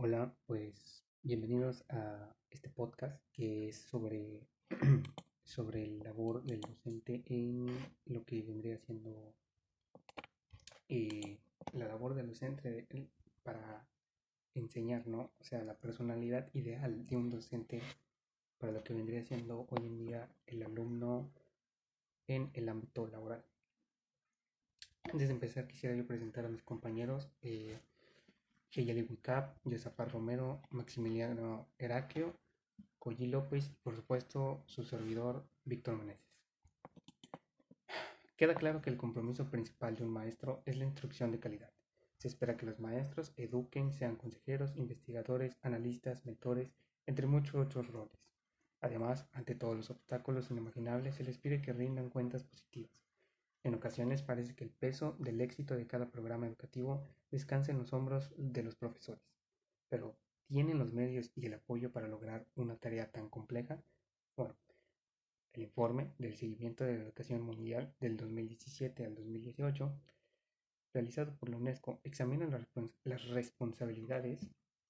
Hola, pues bienvenidos a este podcast que es sobre, sobre el labor del docente en lo que vendría siendo eh, la labor del docente para enseñar, ¿no? O sea, la personalidad ideal de un docente para lo que vendría siendo hoy en día el alumno en el ámbito laboral. Antes de empezar, quisiera yo presentar a mis compañeros. Eh, Geyali Wicap, Yosapar Romero, Maximiliano Heraclio, Colli López y por supuesto su servidor Víctor Meneses. Queda claro que el compromiso principal de un maestro es la instrucción de calidad. Se espera que los maestros eduquen, sean consejeros, investigadores, analistas, mentores, entre muchos otros roles. Además, ante todos los obstáculos inimaginables, se les pide que rindan cuentas positivas. En ocasiones parece que el peso del éxito de cada programa educativo descansa en los hombros de los profesores, pero ¿tienen los medios y el apoyo para lograr una tarea tan compleja? Bueno, el informe del seguimiento de la educación mundial del 2017 al 2018, realizado por la UNESCO, examina las responsabilidades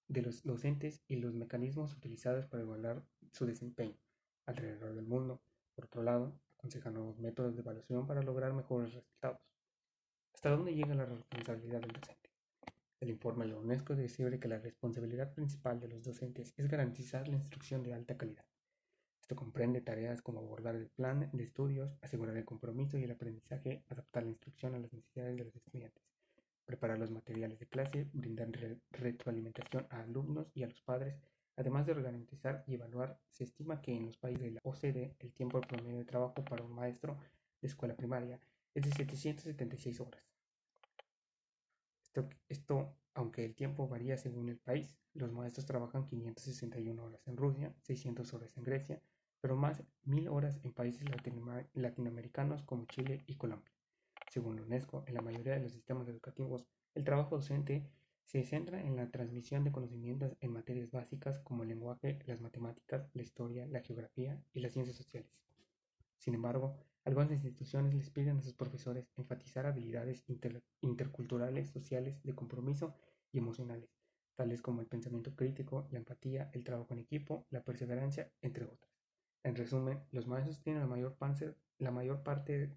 de los docentes y los mecanismos utilizados para evaluar su desempeño alrededor del mundo. Por otro lado, aconseja nuevos métodos de evaluación para lograr mejores resultados. ¿Hasta dónde llega la responsabilidad del docente? El informe de la UNESCO describe que la responsabilidad principal de los docentes es garantizar la instrucción de alta calidad. Esto comprende tareas como abordar el plan de estudios, asegurar el compromiso y el aprendizaje, adaptar la instrucción a las necesidades de los estudiantes, preparar los materiales de clase, brindar retroalimentación a alumnos y a los padres, además de organizar y evaluar. Se estima que en los países de la OCDE el tiempo promedio de trabajo para un maestro de escuela primaria es de 776 horas. Esto, esto, aunque el tiempo varía según el país, los maestros trabajan 561 horas en Rusia, 600 horas en Grecia, pero más 1000 horas en países latinoamericanos como Chile y Colombia. Según la UNESCO, en la mayoría de los sistemas educativos, el trabajo docente se centra en la transmisión de conocimientos en materias básicas como el lenguaje, las matemáticas, la historia, la geografía y las ciencias sociales. Sin embargo, algunas instituciones les piden a sus profesores enfatizar habilidades interculturales, sociales, de compromiso y emocionales, tales como el pensamiento crítico, la empatía, el trabajo en equipo, la perseverancia, entre otras. En resumen, los maestros tienen la mayor, parte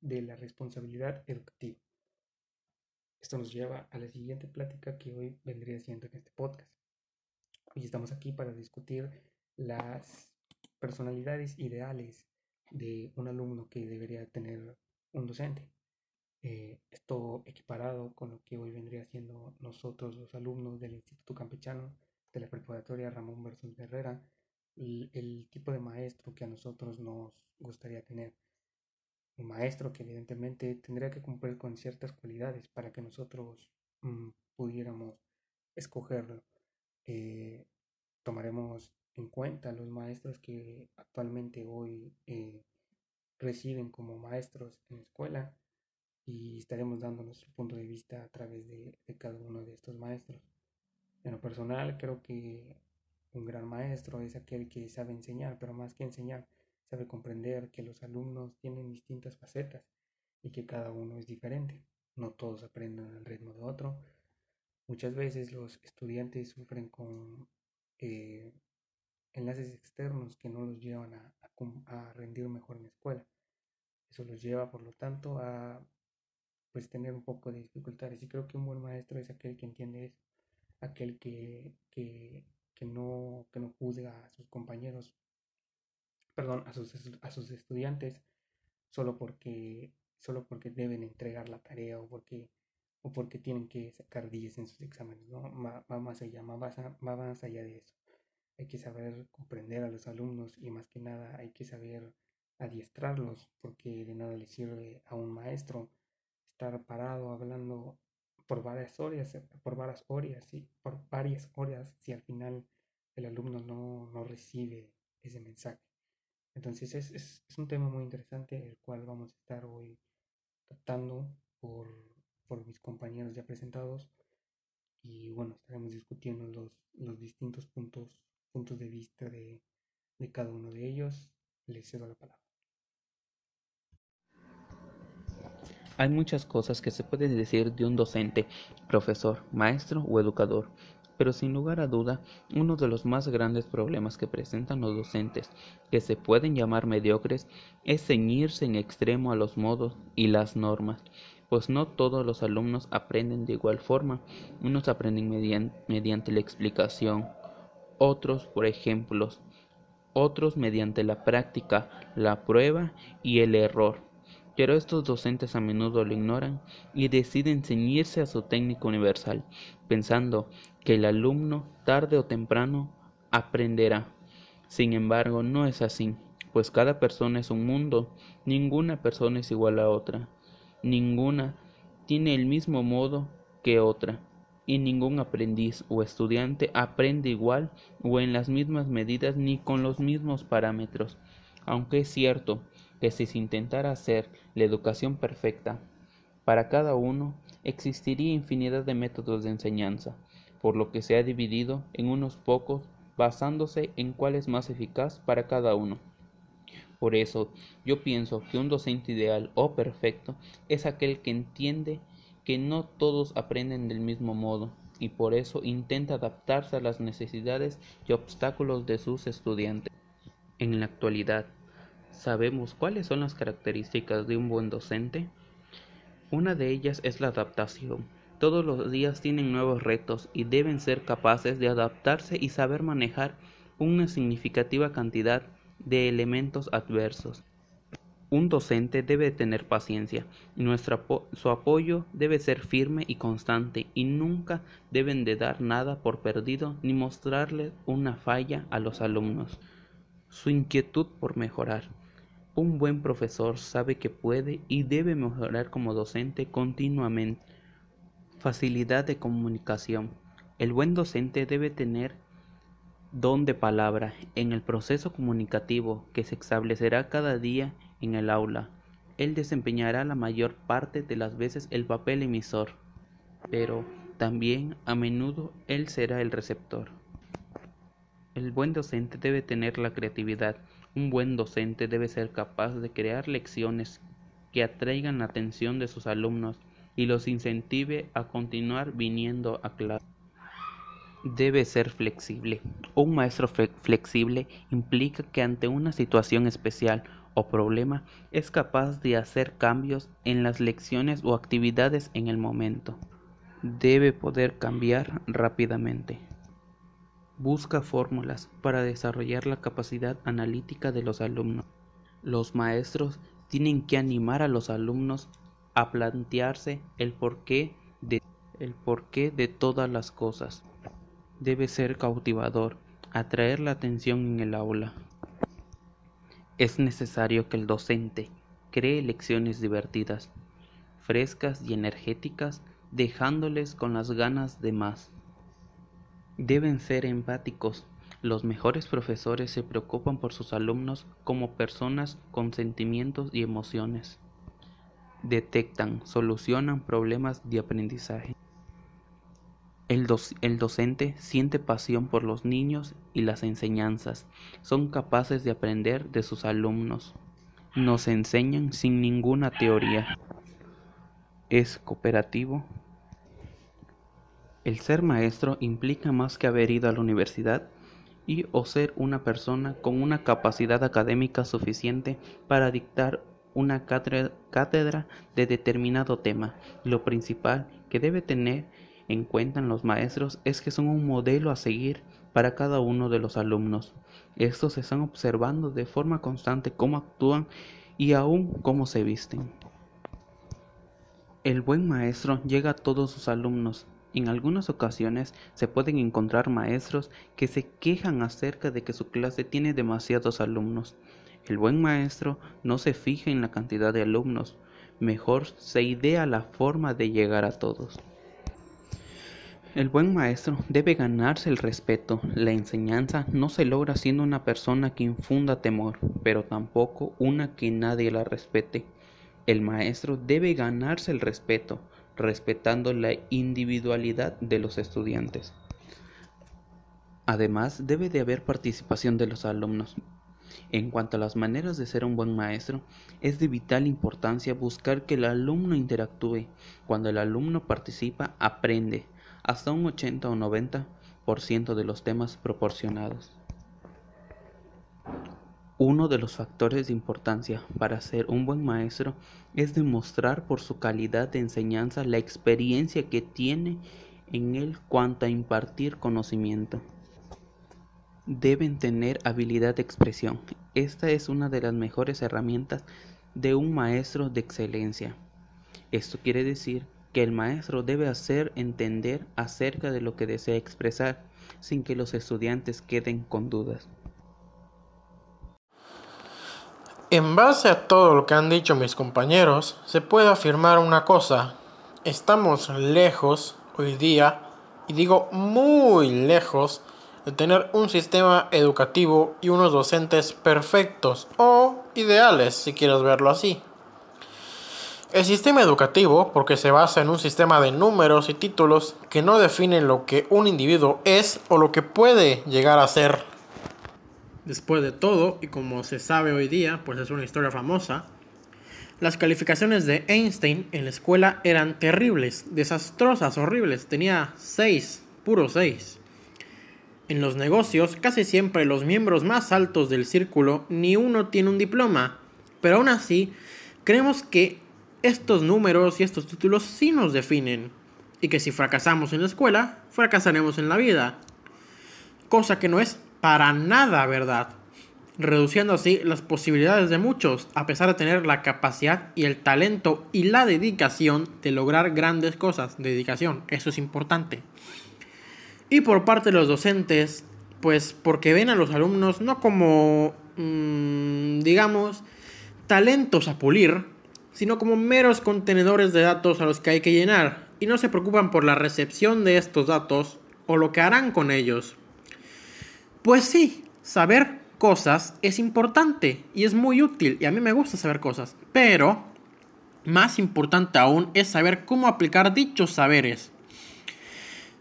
de la responsabilidad educativa. Esto nos lleva a la siguiente plática que hoy vendría siendo en este podcast. Hoy estamos aquí para discutir las personalidades ideales de un alumno que debería tener un docente. Eh, esto equiparado con lo que hoy vendría siendo nosotros los alumnos del Instituto Campechano de la Preparatoria Ramón Versus Herrera, el tipo de maestro que a nosotros nos gustaría tener un maestro que evidentemente tendría que cumplir con ciertas cualidades para que nosotros mm, pudiéramos escogerlo. Eh, tomaremos en cuenta los maestros que actualmente hoy eh, reciben como maestros en la escuela y estaremos dando nuestro punto de vista a través de, de cada uno de estos maestros. En lo personal creo que un gran maestro es aquel que sabe enseñar, pero más que enseñar, sabe comprender que los alumnos tienen distintas facetas y que cada uno es diferente. No todos aprenden al ritmo de otro. Muchas veces los estudiantes sufren con eh, enlaces externos que no los llevan a, a, rendir mejor en la escuela. Eso los lleva, por lo tanto, a pues tener un poco de dificultades. Y creo que un buen maestro es aquel que entiende eso, aquel que, que, que, no, que no juzga a sus compañeros perdón, a sus, a sus estudiantes solo porque, solo porque deben entregar la tarea o porque, o porque tienen que sacar 10 en sus exámenes, ¿no? Va, más allá, va más allá de eso. Hay que saber comprender a los alumnos y más que nada hay que saber adiestrarlos porque de nada le sirve a un maestro estar parado hablando por varias horas, por varias horas, ¿sí? por varias horas si al final el alumno no, no recibe ese mensaje. Entonces es, es, un tema muy interesante el cual vamos a estar hoy tratando por, por mis compañeros ya presentados y bueno, estaremos discutiendo los, los distintos puntos, puntos de vista de, de cada uno de ellos. Les cedo la palabra. Hay muchas cosas que se pueden decir de un docente, profesor, maestro o educador, Pero sin lugar a duda, uno de los más grandes problemas que presentan los docentes, que se pueden llamar mediocres, es ceñirse en extremo a los modos y las normas, pues no todos los alumnos aprenden de igual forma. Unos aprenden mediante la explicación, otros por ejemplos, otros mediante la práctica, la prueba y el error. Pero estos docentes a menudo lo ignoran y deciden ceñirse a su técnica universal, pensando que el alumno tarde o temprano aprenderá. Sin embargo, no es así, pues cada persona es un mundo, ninguna persona es igual a otra, ninguna tiene el mismo modo que otra y ningún aprendiz o estudiante aprende igual o en las mismas medidas ni con los mismos parámetros, aunque es cierto que si se intentara hacer la educación perfecta para cada uno, existiría infinidad de métodos de enseñanza, por lo que se ha dividido en unos pocos basándose en cuál es más eficaz para cada uno. Por eso, yo pienso que un docente ideal o perfecto es aquel que entiende que no todos aprenden del mismo modo y por eso intenta adaptarse a las necesidades y obstáculos de sus estudiantes. En la actualidad, ¿sabemos cuáles son las características de un buen docente? Una de ellas es la adaptación. Todos los días tienen nuevos retos y deben ser capaces de adaptarse y saber manejar una significativa cantidad de elementos adversos. Un docente debe tener paciencia y su apoyo debe ser firme y constante y nunca deben de dar nada por perdido ni mostrarle una falla a los alumnos. Su inquietud por mejorar. Un buen profesor sabe que puede y debe mejorar como docente continuamente. Facilidad de comunicación. El buen docente debe tener don de palabra en el proceso comunicativo que se establecerá cada día en el aula. Él desempeñará la mayor parte de las veces el papel emisor, pero también a menudo él será el receptor. El buen docente debe tener la creatividad. Un buen docente debe ser capaz de crear lecciones que atraigan la atención de sus alumnos y los incentive a continuar viniendo a clase. Debe ser flexible. Un maestro flexible implica que ante una situación especial problema es capaz de hacer cambios en las lecciones o actividades en el momento. Debe poder cambiar rápidamente. Busca fórmulas para desarrollar la capacidad analítica de los alumnos. Los maestros tienen que animar a los alumnos a plantearse el porqué de, el porqué de todas las cosas. Debe ser cautivador, atraer la atención en el aula. Es necesario que el docente cree lecciones divertidas, frescas y energéticas, dejándoles con las ganas de más. Deben ser empáticos. Los mejores profesores se preocupan por sus alumnos como personas con sentimientos y emociones. Detectan, solucionan problemas de aprendizaje. El, docente siente pasión por los niños y las enseñanzas. Son capaces de aprender de sus alumnos. Nos enseñan sin ninguna teoría. Es cooperativo. El ser maestro implica más que haber ido a la universidad y o ser una persona con una capacidad académica suficiente para dictar una cátedra de determinado tema. Lo principal que debe tener en cuenta los maestros es que son un modelo a seguir para cada uno de los alumnos. Estos están observando de forma constante cómo actúan y aún cómo se visten. El buen maestro llega a todos sus alumnos. En algunas ocasiones se pueden encontrar maestros que se quejan acerca de que su clase tiene demasiados alumnos. El buen maestro no se fija en la cantidad de alumnos, mejor se idea la forma de llegar a todos. El buen maestro debe ganarse el respeto. La enseñanza no se logra siendo una persona que infunda temor, pero tampoco una que nadie la respete. El maestro debe ganarse el respeto, respetando la individualidad de los estudiantes. Además, debe de haber participación de los alumnos. En cuanto a las maneras de ser un buen maestro, es de vital importancia buscar que el alumno interactúe. Cuando el alumno participa, aprende hasta un 80 o 90 90% de los temas proporcionados. Uno de los factores de importancia para ser un buen maestro es demostrar por su calidad de enseñanza la experiencia que tiene en él cuanto a impartir conocimiento. Deben tener habilidad de expresión. Esta es una de las mejores herramientas de un maestro de excelencia. Esto quiere decir que el maestro debe hacer entender acerca de lo que desea expresar sin que los estudiantes queden con dudas. En base a todo lo que han dicho mis compañeros, se puede afirmar una cosa. Estamos lejos hoy día, y digo muy lejos, de tener un sistema educativo y unos docentes perfectos o ideales, si quieres verlo así. El sistema educativo, porque se basa en un sistema de números y títulos que no definen lo que un individuo es o lo que puede llegar a ser. Después de todo, y como se sabe hoy día, pues es una historia famosa, las calificaciones de Einstein en la escuela eran terribles, desastrosas, horribles. Tenía 6, puro 6. En los negocios, casi siempre los miembros más altos del círculo, ni uno tiene un diploma. Pero aún así, creemos que estos números y estos títulos sí nos definen. Y que si fracasamos en la escuela, fracasaremos en la vida. Cosa que no es para nada verdad. Reduciendo así las posibilidades de muchos, a pesar de tener la capacidad y el talento y la dedicación de lograr grandes cosas. Dedicación, eso es importante. Y por parte de los docentes, pues porque ven a los alumnos no como, mmm, digamos, talentos a pulir, sino como meros contenedores de datos a los que hay que llenar, y no se preocupan por la recepción de estos datos o lo que harán con ellos. Pues sí, saber cosas es importante y es muy útil, y a mí me gusta saber cosas, pero más importante aún es saber cómo aplicar dichos saberes.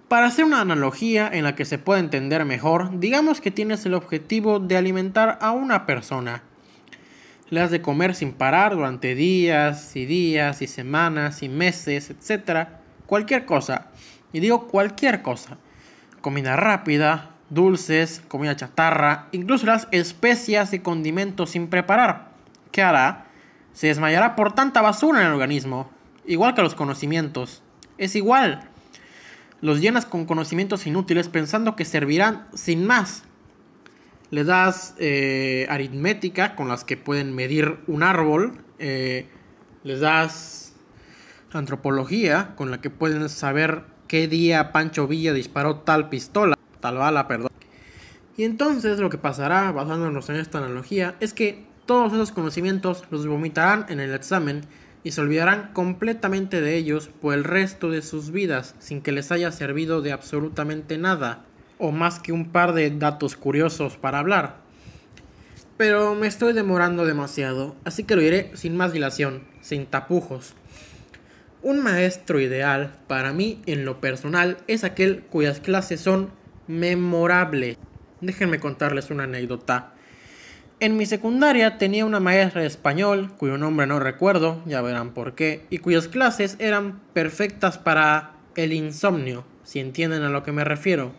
Para hacer una analogía en la que se pueda entender mejor, digamos que tienes el objetivo de alimentar a una persona le has de comer sin parar durante días y días y semanas y meses, etc. Cualquier cosa. Y digo cualquier cosa. Comida rápida, dulces, comida chatarra, incluso las especias y condimentos sin preparar. ¿Qué hará? Se desmayará por tanta basura en el organismo. Igual que los conocimientos. Es igual. Los llenas con conocimientos inútiles pensando que servirán sin más le das eh, aritmética con las que pueden medir un árbol, eh, les das antropología con la que pueden saber qué día Pancho Villa disparó tal pistola, tal bala, perdón. Y entonces lo que pasará, basándonos en esta analogía, es que todos esos conocimientos los vomitarán en el examen y se olvidarán completamente de ellos por el resto de sus vidas sin que les haya servido de absolutamente nada o más que un par de datos curiosos para hablar. Pero me estoy demorando demasiado, así que lo diré sin más dilación, sin tapujos. Un maestro ideal, para mí en lo personal, es aquel cuyas clases son memorables. Déjenme contarles una anécdota. En mi secundaria tenía una maestra de español, cuyo nombre no recuerdo, ya verán por qué, y cuyas clases eran perfectas para el insomnio, si entienden a lo que me refiero.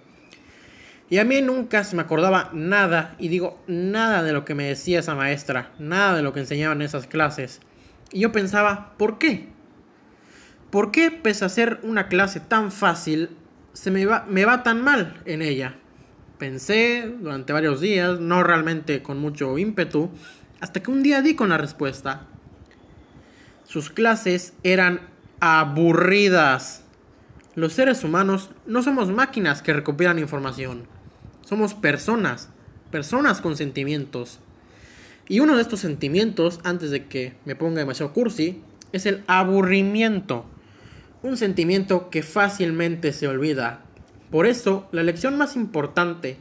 Y a mí nunca se me acordaba nada, y digo nada de lo que me decía esa maestra, nada de lo que enseñaban en esas clases. Y yo pensaba, ¿por qué? ¿Por qué, pese a ser una clase tan fácil, se me va tan mal en ella? Pensé durante varios días, no realmente con mucho ímpetu, hasta que un día di con la respuesta. Sus clases eran aburridas. Los seres humanos no somos máquinas que recopilan información. Somos personas, personas con sentimientos. Y uno de estos sentimientos, antes de que me ponga demasiado cursi, es el aburrimiento. Un sentimiento que fácilmente se olvida. Por eso, la lección más importante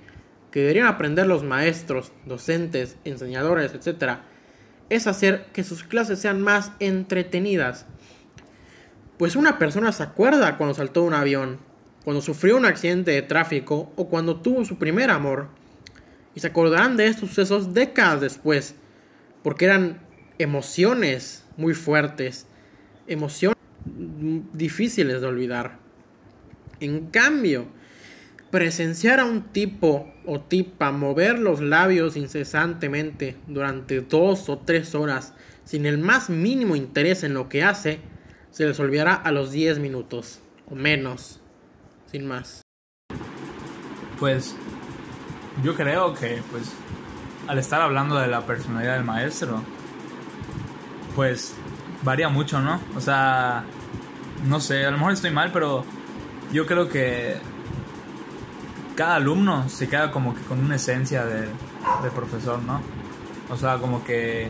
que deberían aprender los maestros, docentes, enseñadores, etc., es hacer que sus clases sean más entretenidas. Pues una persona se acuerda cuando saltó un avión, cuando sufrió un accidente de tráfico o cuando tuvo su primer amor. Y se acordarán de estos sucesos décadas después, porque eran emociones muy fuertes, emociones difíciles de olvidar. En cambio, Presenciar a un tipo o tipa mover los labios incesantemente durante dos o tres horas sin el más mínimo interés en lo que hace, se les olvidará a los 10 minutos o menos, sin más. Pues yo creo que pues al estar hablando de la personalidad del maestro, pues varía mucho, ¿no? O sea, no sé, a lo mejor estoy mal, pero yo creo que cada alumno se queda como que con una esencia de, profesor, ¿no? O sea, como que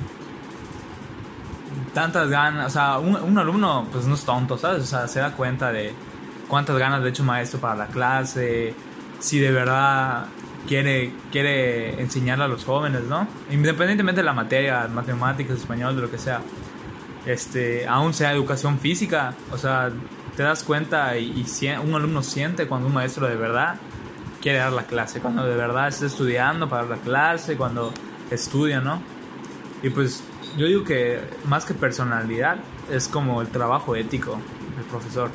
tantas ganas, o sea, un, alumno pues no es tonto, ¿sabes? O sea, se da cuenta de cuántas ganas de hecho maestro para la clase, si de verdad quiere, quiere enseñarle a los jóvenes, ¿no? Independientemente de la materia, matemáticas, español, de lo que sea, este, aún sea educación física, o sea, te das cuenta y, y un alumno siente cuando un maestro de verdad quiere dar la clase, cuando de verdad está estudiando para dar la clase, cuando estudia, ¿no? Y pues yo digo que más que personalidad es como el trabajo ético del profesor,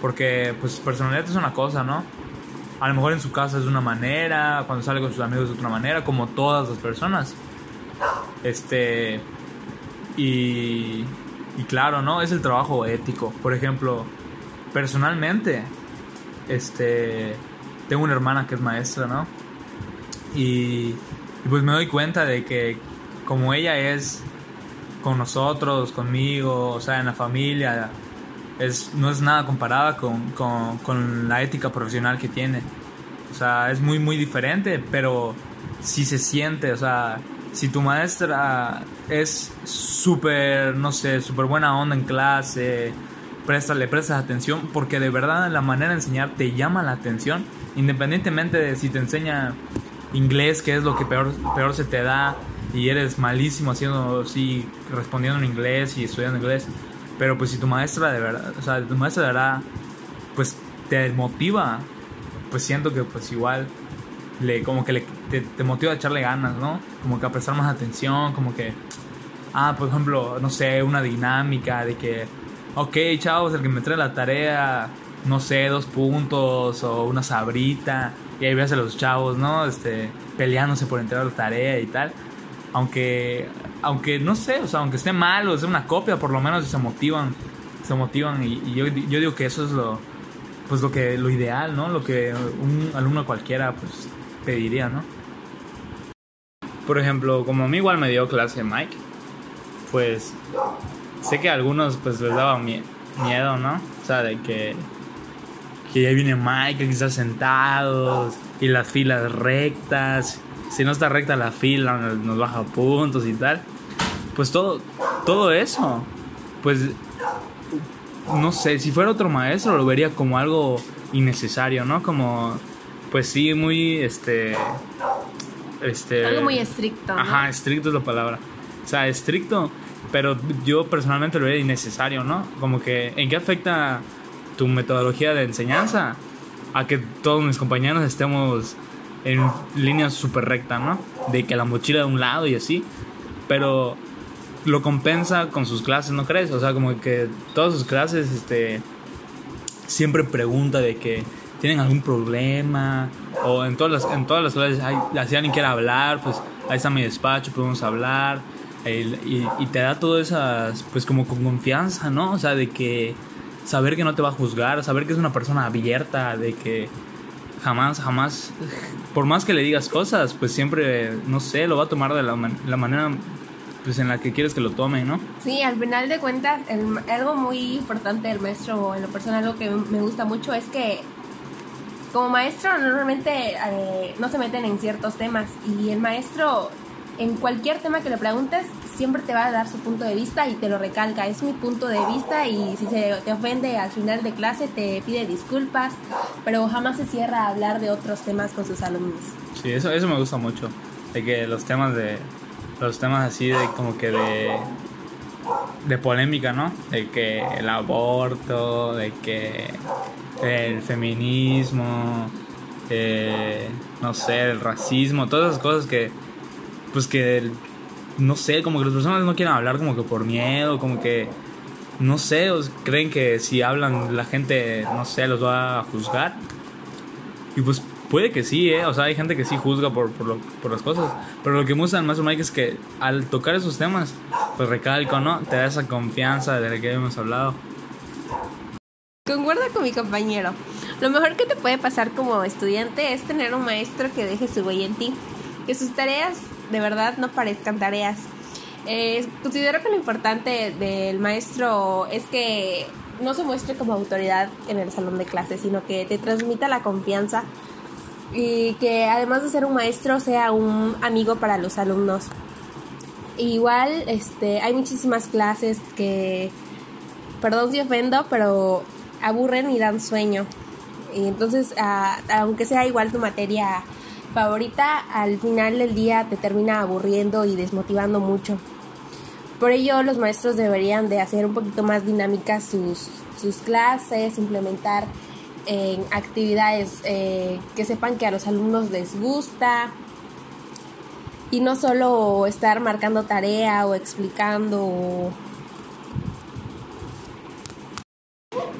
porque pues personalidad es una cosa, ¿no? A lo mejor en su casa es de una manera, cuando sale con sus amigos es de otra manera, como todas las personas. Este y y claro, ¿no? Es el trabajo ético. Por ejemplo, personalmente este tengo una hermana que es maestra, ¿no? Y, pues me doy cuenta de que como ella es con nosotros, conmigo, o sea, en la familia, es, no es nada comparada con, con, con la ética profesional que tiene. O sea, es muy, muy diferente, pero sí se siente, o sea, si tu maestra es súper, no sé, súper buena onda en clase, le prestas atención, porque de verdad la manera de enseñar te llama la atención, independientemente de si te enseña inglés, que es lo que peor, peor se te da, y eres malísimo haciendo así, respondiendo en inglés y estudiando inglés. Pero pues si tu maestra de verdad, o sea, tu maestra de pues te motiva, pues siento que pues igual le como que le, te, motiva a echarle ganas, ¿no? Como que a prestar más atención, como que, ah, por ejemplo, no sé, una dinámica de que, ok, chavos, el que me trae la tarea, no sé, dos puntos o una sabrita, y ahí ves a los chavos, ¿no? Este, peleándose por entregar la tarea y tal. Aunque, aunque no sé, o sea, aunque esté mal o sea una copia, por lo menos se motivan, se motivan y, yo, yo digo que eso es lo, pues lo que, lo ideal, ¿no? Lo que un alumno cualquiera, pues, pediría, ¿no? Por ejemplo, como a mí igual me dio clase Mike, pues sé que a algunos pues les daba miedo, ¿no? O sea, de que, que ya viene Mike, que está sentados y las filas rectas. Si no está recta la fila, nos baja puntos y tal. Pues todo, todo eso, pues no sé, si fuera otro maestro lo vería como algo innecesario, ¿no? Como pues sí, muy, este, este... Algo muy estricto. Ajá, estricto es la palabra. O sea, estricto, pero yo personalmente lo veo innecesario, ¿no? Como que, ¿en qué afecta tu metodología de enseñanza? A que todos mis compañeros estemos en línea súper recta, ¿no? De que la mochila de un lado y así. Pero lo compensa con sus clases, ¿no crees? O sea, como que todas sus clases, este, siempre pregunta de que tienen algún problema o en todas las, en todas las clases, hay, si alguien quiere hablar, pues ahí está mi despacho, podemos hablar y, y, te da todo esas, pues como con confianza, ¿no? O sea, de que saber que no te va a juzgar, saber que es una persona abierta, de que jamás, jamás, por más que le digas cosas, pues siempre, no sé, lo va a tomar de la, la manera pues en la que quieres que lo tome, ¿no? Sí, al final de cuentas, algo muy importante del maestro, en lo personal, lo que me gusta mucho es que como maestro normalmente eh, no se meten en ciertos temas y el maestro en cualquier tema que le preguntes siempre te va a dar su punto de vista y te lo recalca, es mi punto de vista y si se te ofende al final de clase te pide disculpas, pero jamás se cierra a hablar de otros temas con sus alumnos. Sí, eso, eso me gusta mucho, de que los temas de los temas así de como que de de polémica, ¿no? De que el aborto, de que el feminismo, eh, no sé, el racismo, todas esas cosas que, pues que, no sé, como que las personas no quieren hablar como que por miedo, como que, no sé, creen que si hablan la gente, no sé, los va a juzgar. Y pues puede que sí, ¿eh? O sea, hay gente que sí juzga por, por, lo, por las cosas. Pero lo que me gusta del maestro Mike es que al tocar esos temas, pues recalco, ¿no? Te da esa confianza de la que hemos hablado. Concuerdo con mi compañero. Lo mejor que te puede pasar como estudiante es tener un maestro que deje su huella en ti. Que sus tareas de verdad no parezcan tareas. Eh, considero que lo importante del maestro es que no se muestre como autoridad en el salón de clases, sino que te transmita la confianza y que además de ser un maestro sea un amigo para los alumnos. Igual, este, hay muchísimas clases que, perdón si ofendo, pero aburren y dan sueño. Y entonces, aunque sea igual tu materia favorita, al final del día te termina aburriendo y desmotivando mucho. Por ello, los maestros deberían de hacer un poquito más dinámicas sus, sus clases, implementar en actividades eh, que sepan que a los alumnos les gusta y no solo estar marcando tarea o explicando.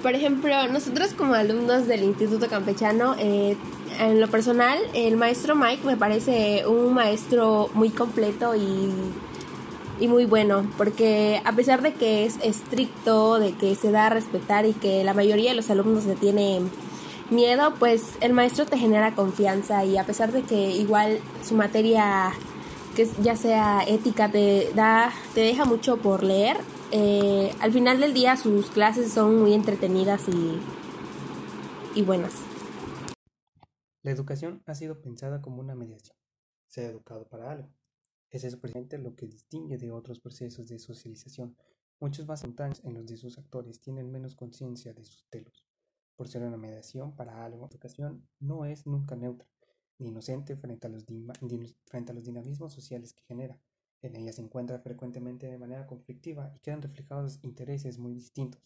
Por ejemplo, nosotros como alumnos del Instituto Campechano, eh, en lo personal, el maestro Mike me parece un maestro muy completo y y muy bueno, porque a pesar de que es estricto, de que se da a respetar y que la mayoría de los alumnos le tiene miedo, pues el maestro te genera confianza y a pesar de que igual su materia, que ya sea ética, te da, te deja mucho por leer, eh, al final del día sus clases son muy entretenidas y, y buenas. La educación ha sido pensada como una mediación. Se ha educado para algo es eso precisamente lo que distingue de otros procesos de socialización. Muchos más espontáneos en los de sus actores tienen menos conciencia de sus telos. Por ser una mediación para algo, la educación no es nunca neutra ni inocente frente a los dinamismos sociales que genera. En ella se encuentra frecuentemente de manera conflictiva y quedan reflejados intereses muy distintos,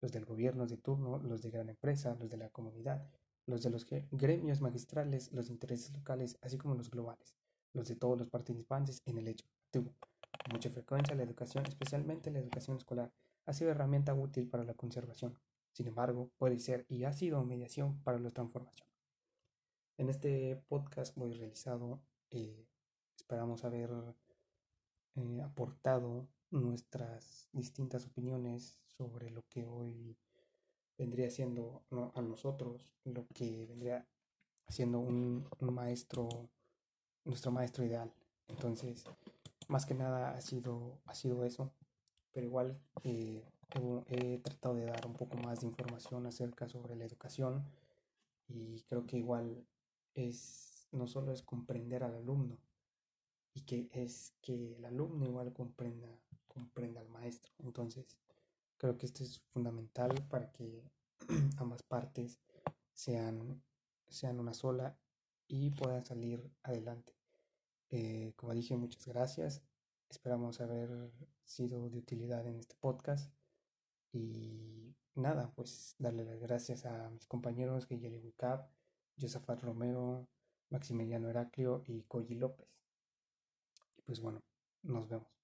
los del gobierno de turno, los de gran empresa, los de la comunidad, los de los gremios magistrales, los intereses locales, así como los globales los de todos los participantes en el hecho. Con mucha frecuencia la educación, especialmente la educación escolar, ha sido herramienta útil para la conservación. Sin embargo, puede ser y ha sido mediación para la transformación. En este podcast muy realizado, eh, esperamos haber eh, aportado nuestras distintas opiniones sobre lo que hoy vendría siendo a nosotros, lo que vendría siendo un maestro nuestro maestro ideal. Entonces, más que nada ha sido, ha sido eso, pero igual eh, he, tratado de dar un poco más de información acerca sobre la educación y creo que igual es, no solo es comprender al alumno, y que es que el alumno igual comprenda, comprenda al maestro. Entonces, creo que esto es fundamental para que ambas partes sean, sean una sola y puedan salir adelante. Eh, como dije, muchas gracias. Esperamos haber sido de utilidad en este podcast. Y nada, pues darle las gracias a mis compañeros Guillermo Wicap, Josafat Romero, Maximiliano Heraclio y Coyi López. Pues bueno, nos vemos.